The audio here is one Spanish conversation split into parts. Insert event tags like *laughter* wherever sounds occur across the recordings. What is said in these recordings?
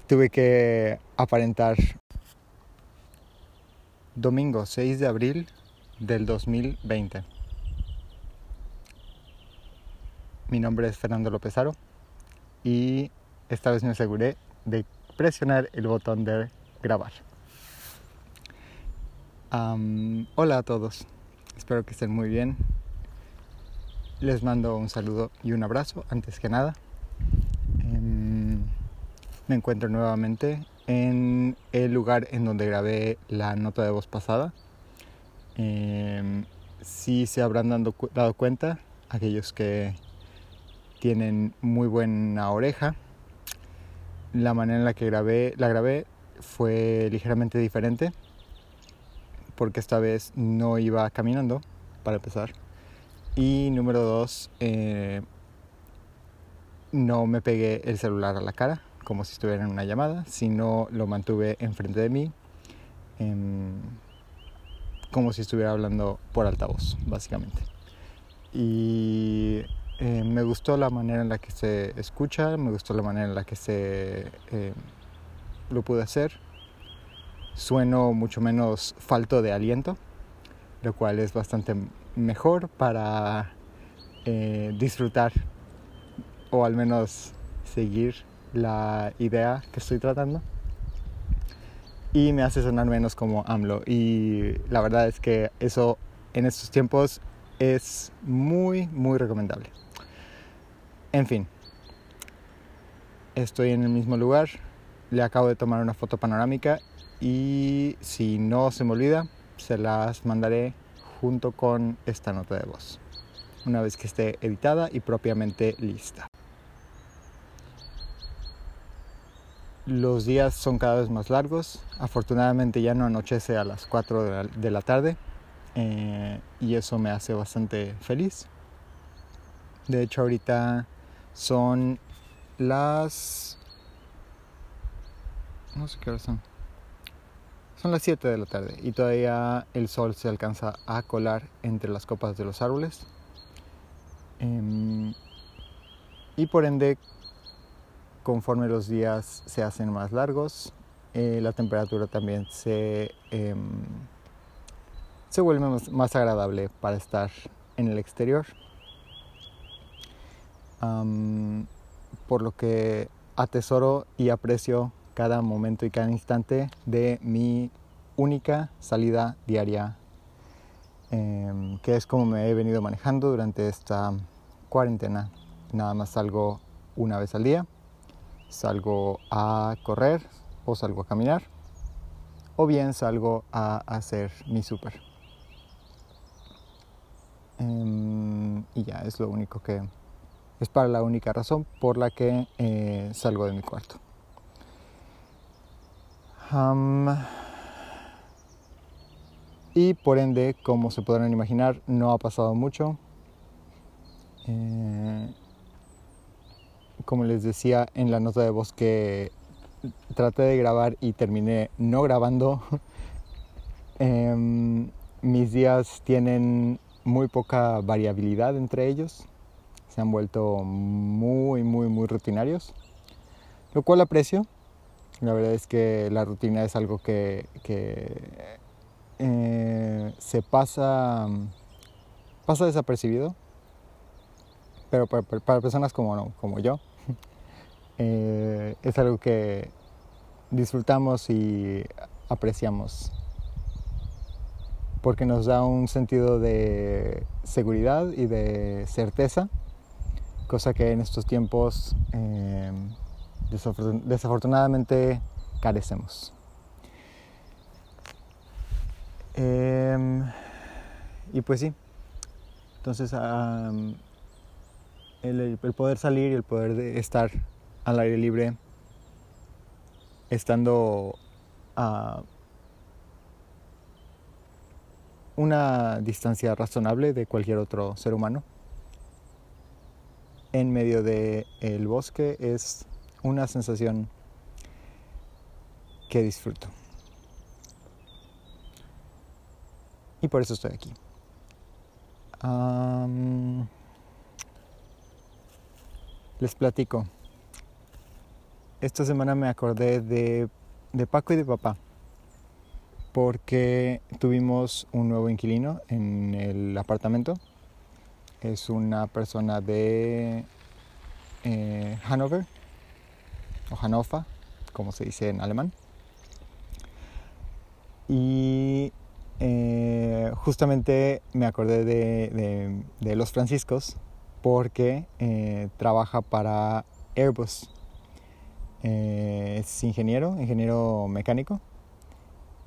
tuve que aparentar domingo 6 de abril del 2020. Mi nombre es Fernando López Aro y esta vez me aseguré de presionar el botón de grabar. hola a todos, espero que estén muy bien. Les mando un saludo y un abrazo antes que nada. Em, me encuentro nuevamente en el lugar en donde grabé la nota de voz pasada. Eh, si se habrán dado cuenta, aquellos que tienen muy buena oreja, la manera en la que grabé, la grabé fue ligeramente diferente, porque esta vez no iba caminando, para empezar. Y número dos, eh, no me pegué el celular a la cara, como si estuviera en una llamada, sino lo mantuve enfrente de mí, em, como si estuviera hablando por altavoz, básicamente. Y eh, me gustó la manera en la que se escucha, me gustó la manera en la que se eh, lo pude hacer. Sueno mucho menos falto de aliento, lo cual es bastante mejor para eh, disfrutar o al menos seguir la idea que estoy tratando. Y me hace sonar menos como AMLO. Y la verdad es que eso en estos tiempos es muy muy recomendable. En fin, estoy en el mismo lugar, le acabo de tomar una foto panorámica. Y si no se me olvida, se las mandaré junto con esta nota de voz, una vez que esté editada y propiamente lista. Los días son cada vez más largos. Afortunadamente ya no anochece a las 4 de la, tarde eh, y eso me hace bastante feliz. De hecho ahorita son las... No sé qué hora son. Son las 7 de la tarde y todavía el sol se alcanza a colar entre las copas de los árboles. Em, y por ende conforme los días se hacen más largos, eh, la temperatura también se, em, se vuelve más, agradable para estar en el exterior. por lo que atesoro y aprecio cada momento y cada instante de mi única salida diaria, em, que es como me he venido manejando durante esta cuarentena. Nada más salgo una vez al día salgo a correr o salgo a caminar o bien salgo a hacer mi súper. Em, y ya es lo único que es para la única razón por la que eh, salgo de mi cuarto. y por ende, como se podrán imaginar, no ha pasado mucho. Eh, como les decía en la nota de voz que traté de grabar y terminé no grabando, *laughs* em, mis días tienen muy poca variabilidad entre ellos. Se han vuelto muy, muy, muy rutinarios. Lo cual aprecio. La verdad es que la rutina es algo que, eh, se pasa, pasa desapercibido. Pero para, para personas como, como yo, eh, es algo que disfrutamos y apreciamos porque nos da un sentido de seguridad y de certeza, cosa que en estos tiempos eh, desafortunadamente carecemos. Em, y pues sí, entonces el, poder salir y el poder de estar al aire libre, estando a una distancia razonable de cualquier otro ser humano, en medio del el bosque es una sensación que disfruto. Y por eso estoy aquí. Les platico. Esta semana me acordé de, de Paco y de papá porque tuvimos un nuevo inquilino en el apartamento. Es una persona de eh, Hannover o Hannover, como se dice en alemán. Y eh, justamente me acordé de, los franciscos porque eh, trabaja para Airbus. Es ingeniero, ingeniero mecánico.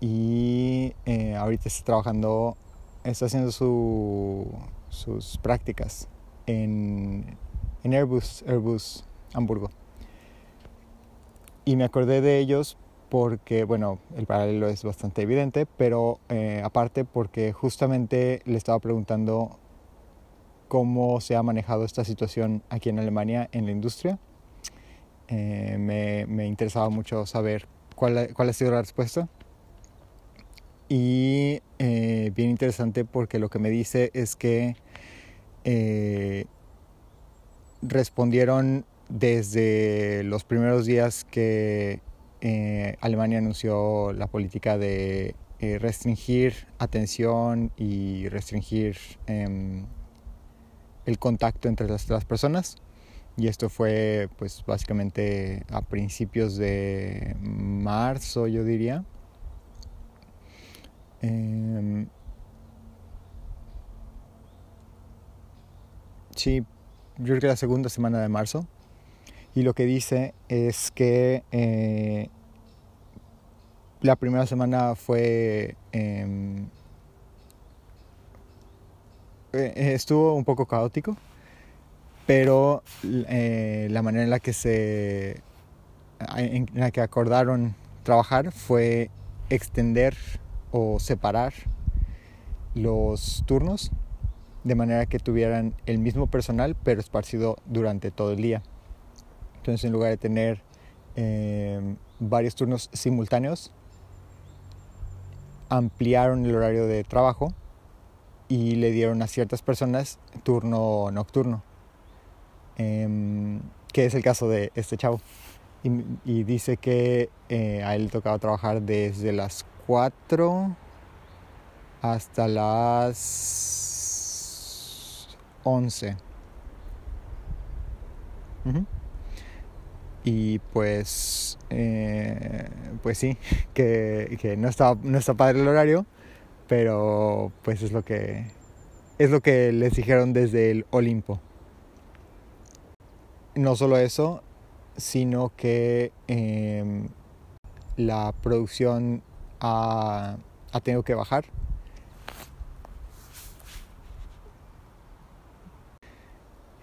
Y ahorita está trabajando, está haciendo sus prácticas en en Airbus, Airbus Hamburgo. Y me acordé de ellos porque, bueno, el paralelo es bastante evidente, pero eh, aparte porque justamente le estaba preguntando cómo se ha manejado esta situación aquí en Alemania en la industria. Eh, me, interesaba mucho saber cuál, cuál, ha sido la respuesta. Y eh, bien interesante porque lo que me dice es que respondieron desde los primeros días que eh, Alemania anunció la política de eh, restringir atención y restringir em, el contacto entre las, personas. Y esto fue pues básicamente a principios de marzo, yo diría. Em, sí, yo creo que la segunda semana de marzo. Y lo que dice es que eh, la primera semana fue... Em, eh, estuvo un poco caótico, pero eh, la manera en la que se... en la que acordaron trabajar fue extender o separar los turnos de manera que tuvieran el mismo personal pero esparcido durante todo el día. Entonces en lugar de tener em, varios turnos simultáneos, ampliaron el horario de trabajo y le dieron a ciertas personas turno nocturno, em, que es el caso de este chavo. Y, dice que eh, a él tocaba trabajar desde las 4 hasta las 11. Y pues, eh, pues sí, *laughs* que, no, está, no está padre el horario, pero pues es lo que, es lo que les dijeron desde el Olimpo. No solo eso, sino que em, la producción ha, ha tenido que bajar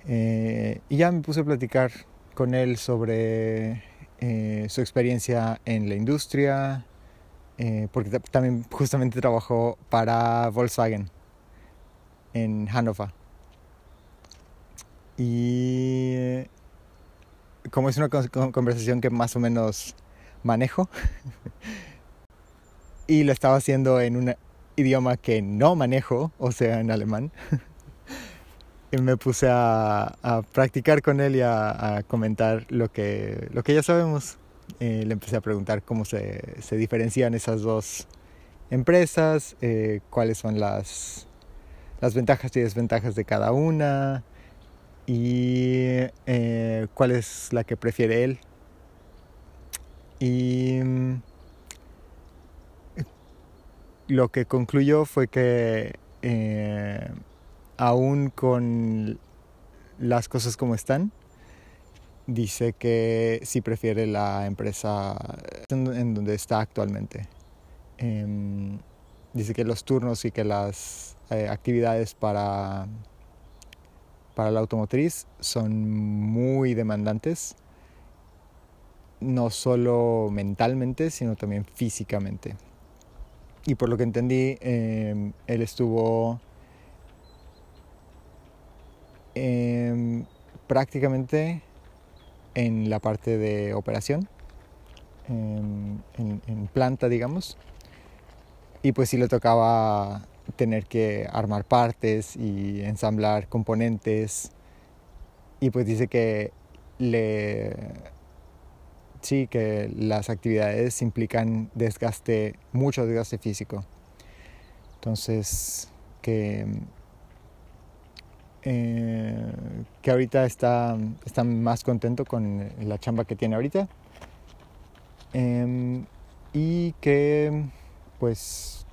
Eh, y ya me puse a platicar con él sobre eh, su experiencia en la industria, eh, porque también justamente trabajó para Volkswagen en Hannover. Y como es una conversación que más o menos manejo, *laughs* y lo estaba haciendo en un idioma que no manejo, o sea, en alemán. *laughs* y me puse a, practicar con él y a, comentar lo que, lo que ya sabemos. Eh, le empecé a preguntar cómo se, se diferencian esas dos empresas, eh, cuáles son las, las ventajas y desventajas de cada una y eh, cuál es la que prefiere él. Y mm, lo que concluyó fue que aún con las cosas como están, dice que sí prefiere la empresa en donde está actualmente. Em, dice que los turnos y que las eh, actividades para, para la automotriz son muy demandantes, no solo mentalmente, sino también físicamente. Y por lo que entendí, em, él estuvo Em, prácticamente en la parte de operación, em, en, planta, digamos. Y pues sí le tocaba tener que armar partes y ensamblar componentes. Y pues dice que le sí, que las actividades implican desgaste, mucho desgaste físico. Entonces, que, eh, que ahorita está, está más contento con la chamba que tiene ahorita. Em, y que pues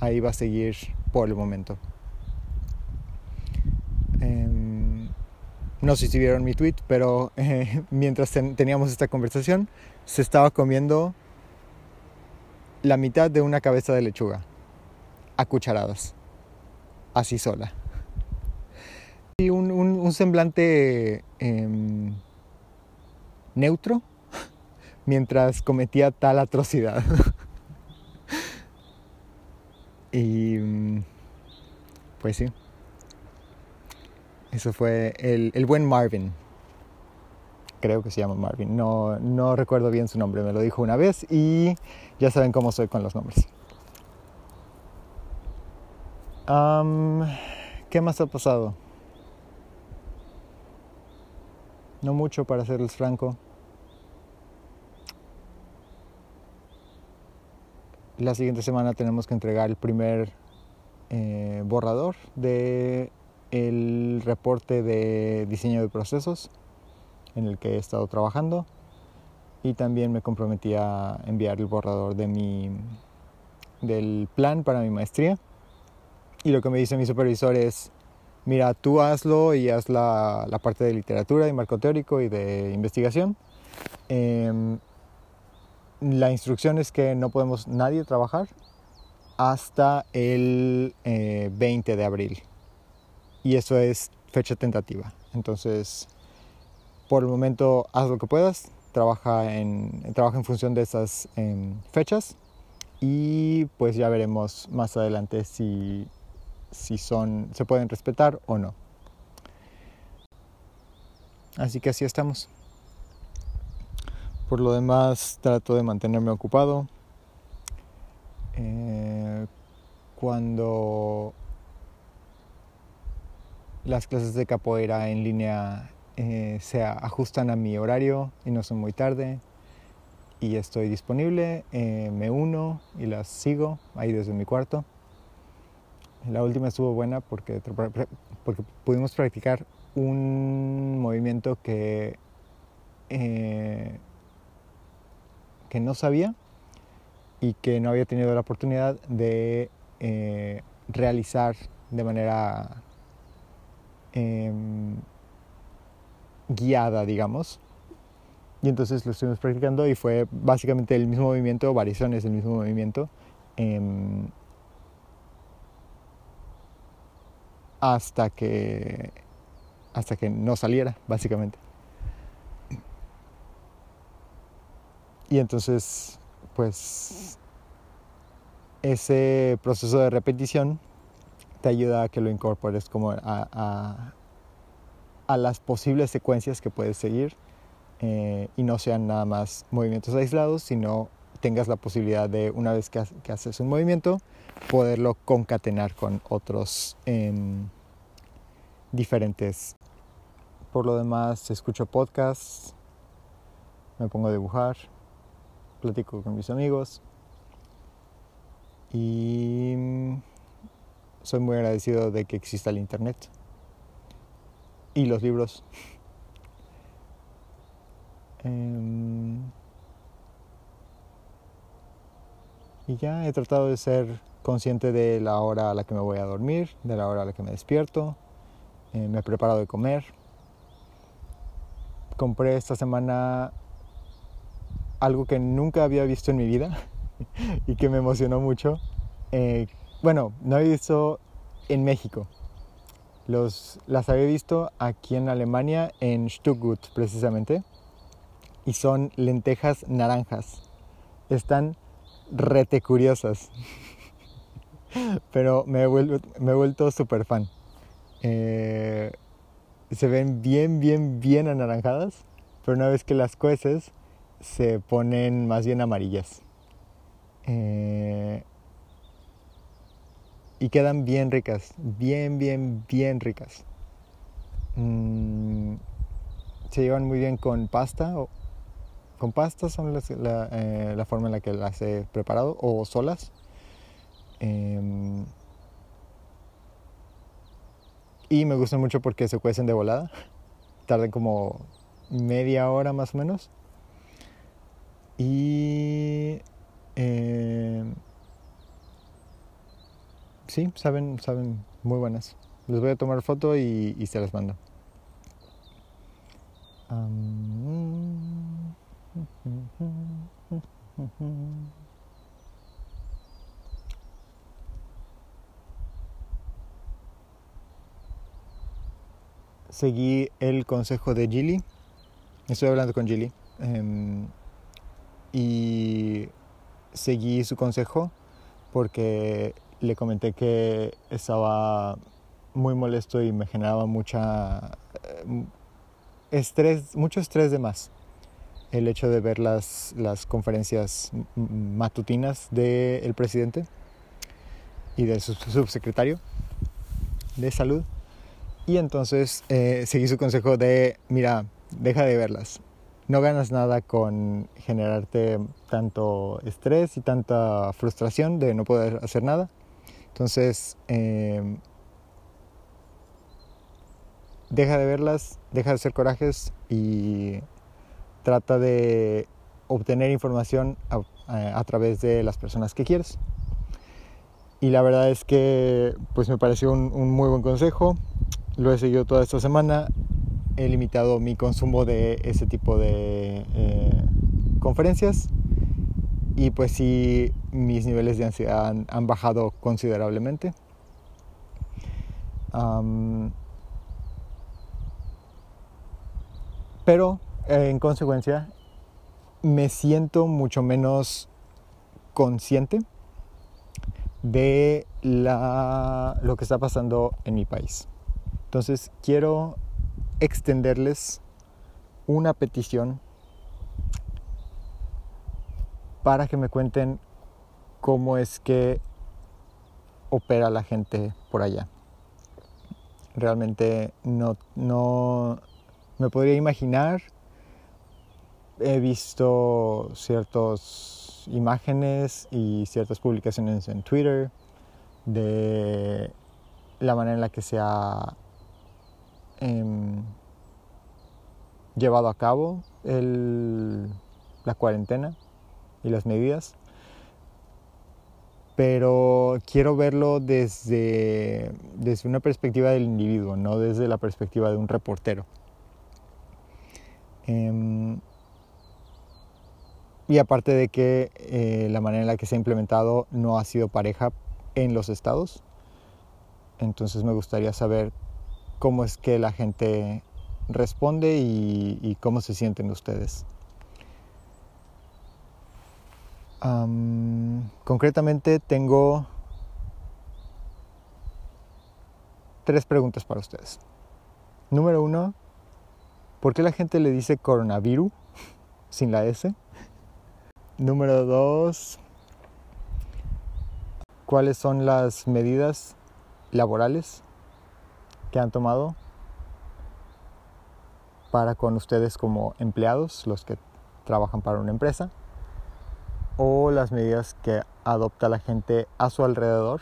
ahí va a seguir por el momento. Em, no sé si vieron mi tweet, pero eh, *laughs* mientras teníamos esta conversación, se estaba comiendo la mitad de una cabeza de lechuga a cucharadas, así sola. Y un, semblante em, neutro *laughs* mientras cometía tal atrocidad. *laughs* y mm, pues sí. Eso fue el, el, buen Marvin. Creo que se llama Marvin. No, no recuerdo bien su nombre. Me lo dijo una vez y ya saben cómo soy con los nombres. ¿Qué más ha pasado? No mucho para serles franco. La siguiente semana tenemos que entregar el primer eh, borrador de el reporte de diseño de procesos en el que he estado trabajando. Y también me comprometí a enviar el borrador de mi del plan para mi maestría. Y lo que me dice mi supervisor es mira tú hazlo y haz la, la parte de literatura y marco teórico y de investigación em, la instrucción es que no podemos nadie trabajar hasta el 20 eh, de abril. Y eso es fecha tentativa. Entonces, por el momento, haz lo que puedas, trabaja en, trabaja en función de esas em, fechas y pues ya veremos más adelante si, si son, se pueden respetar o no. Así que así estamos. Por lo demás, trato de mantenerme ocupado. Eh, cuando las clases de capoeira en línea eh, se ajustan a mi horario y no son muy tarde y estoy disponible, eh, me uno y las sigo ahí desde mi cuarto. La última estuvo buena porque, porque pudimos practicar un movimiento que que no sabía y que no había tenido la oportunidad de eh, realizar de manera em, guiada, digamos. Y entonces lo estuvimos practicando y fue básicamente el mismo movimiento, variaciones del mismo movimiento, em, hasta que hasta que no saliera, básicamente. Y entonces, pues, ese proceso de repetición te ayuda a que lo incorpores como a, a, las posibles secuencias que puedes seguir eh, y no sean nada más movimientos aislados, sino tengas la posibilidad de, una vez que, haces un movimiento, poderlo concatenar con otros em, diferentes. Por lo demás, escucho podcasts, me pongo a dibujar, platico con mis amigos y soy muy agradecido de que exista el internet y los libros. *laughs* Em, y ya he tratado de ser consciente de la hora a la que me voy a dormir, de la hora a la que me despierto. Eh, me he preparado de comer. Compré esta semana algo que nunca había visto en mi vida *laughs* y que me emocionó mucho. Eh, bueno, no había visto en México. Los, las había visto aquí en Alemania, en Stuttgart precisamente. Y son lentejas naranjas. Están rete curiosas. *laughs* Pero me he vuelto, me he vuelto super fan. Eh, se ven bien, bien, bien anaranjadas. Pero una vez que las cueces, se ponen más bien amarillas. Eh, y quedan bien ricas, bien, bien, bien ricas. Mm, se llevan muy bien con pasta con pasta son la, eh, la, forma en la que las he preparado o solas. Em, y me gustan mucho porque se cuecen de volada. *laughs* Tardan como media hora más o menos. Y em, sí, saben, saben muy buenas. Les voy a tomar foto y, y se las mando. Seguí el consejo de Gilly. Estoy hablando con Gilly. Em, y seguí su consejo porque le comenté que estaba muy molesto y me generaba mucha eh, estrés, mucho estrés de más. El hecho de ver las, las conferencias matutinas del presidente y del subsecretario de salud. Y entonces eh, seguí su consejo de, mira, deja de verlas. No ganas nada con generarte tanto estrés y tanta frustración de no poder hacer nada. Entonces, eh, deja de verlas, deja de hacer corajes y trata de obtener información a, través de las personas que quieres. Y la verdad es que pues me pareció un, muy buen consejo. Lo he seguido toda esta semana. He limitado mi consumo de ese tipo de eh, conferencias. Y pues sí, mis niveles de ansiedad han, bajado considerablemente. Pero en consecuencia me siento mucho menos consciente de lo que está pasando en mi país. Entonces quiero extenderles una petición para que me cuenten cómo es que opera la gente por allá. Realmente no, no, me podría imaginar. He visto ciertas imágenes y ciertas publicaciones en Twitter de la manera en la que se ha em, llevado a cabo la cuarentena y las medidas. Pero quiero verlo desde, desde una perspectiva del individuo, no desde la perspectiva de un reportero. Em, y aparte de que eh, la manera en la que se ha implementado no ha sido pareja en los estados, entonces me gustaría saber cómo es que la gente responde y, cómo se sienten ustedes. concretamente tengo tres preguntas para ustedes. Número uno, ¿Por qué la gente le dice coronavirus *laughs* sin la S? Número dos, ¿cuáles son las medidas laborales que han tomado para con ustedes como empleados, los que trabajan para una empresa? O las medidas que adopta la gente a su alrededor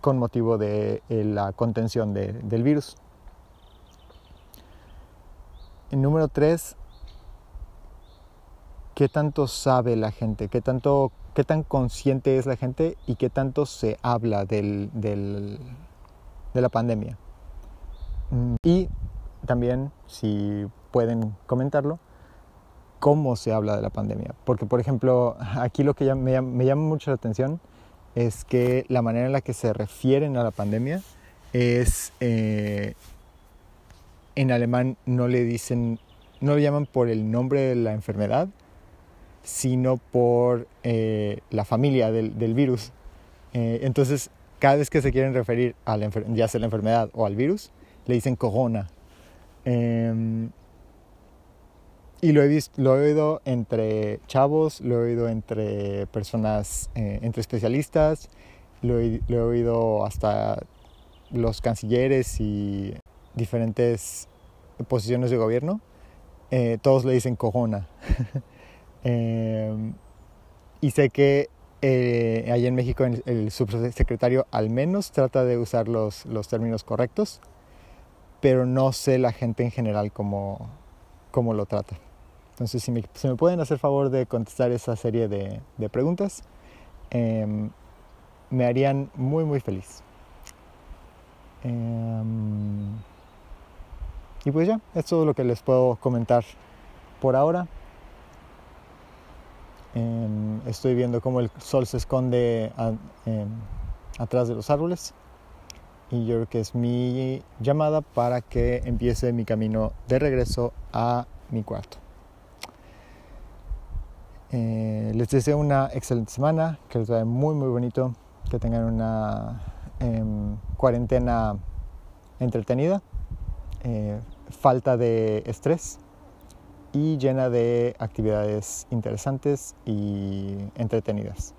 con motivo de eh, la contención del virus. Número tres, ¿qué tanto sabe la gente? ¿Qué, tanto, ¿Qué tan consciente es la gente y qué tanto se habla del, de la pandemia? Mm, y también, si pueden comentarlo, cómo se habla de la pandemia. Porque, por ejemplo, aquí lo que me, llama mucho la atención es que la manera en la que se refieren a la pandemia es eh, en alemán no le dicen, no lo llaman por el nombre de la enfermedad, sino por eh, la familia del, virus. Eh, entonces, cada vez que se quieren referir a la ya sea la enfermedad o al virus, le dicen corona. Em, y lo he, visto, lo he oído entre chavos, lo he oído entre personas, eh, entre especialistas, lo he, lo he oído hasta los cancilleres y diferentes posiciones de gobierno todos le dicen cojona. *laughs* Em, y sé que eh, en México el, subsecretario al menos trata de usar los, los, términos correctos, pero no sé la gente en general cómo, cómo lo trata. Entonces, si me, me, pueden hacer favor de contestar esa serie de, de preguntas, em, me harían muy, muy feliz. Em, y pues ya, es todo lo que les puedo comentar por ahora. Em, estoy viendo cómo el sol se esconde em, atrás de los árboles. Y yo creo que es mi llamada para que empiece mi camino de regreso a mi cuarto. Eh, les deseo una excelente semana, que les vaya muy muy bonito, que tengan una cuarentena entretenida. Eh, falta de estrés y llena de actividades interesantes y entretenidas.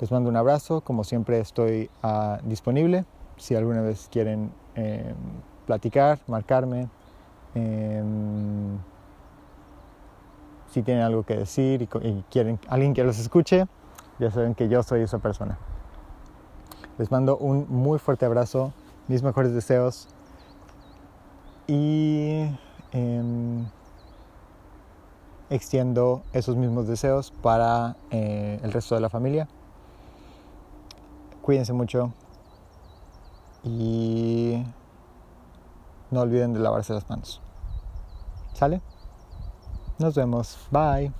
Les mando un abrazo, como siempre estoy uh, disponible si alguna vez quieren eh, platicar, marcarme, eh, si tienen algo que decir y, quieren alguien que los escuche, ya saben que yo soy esa persona. Les mando un muy fuerte abrazo, mis mejores deseos y eh, extiendo esos mismos deseos para eh, el resto de la familia. Cuídense mucho y no olviden de lavarse las manos. ¿Sale? Nos vemos. Bye.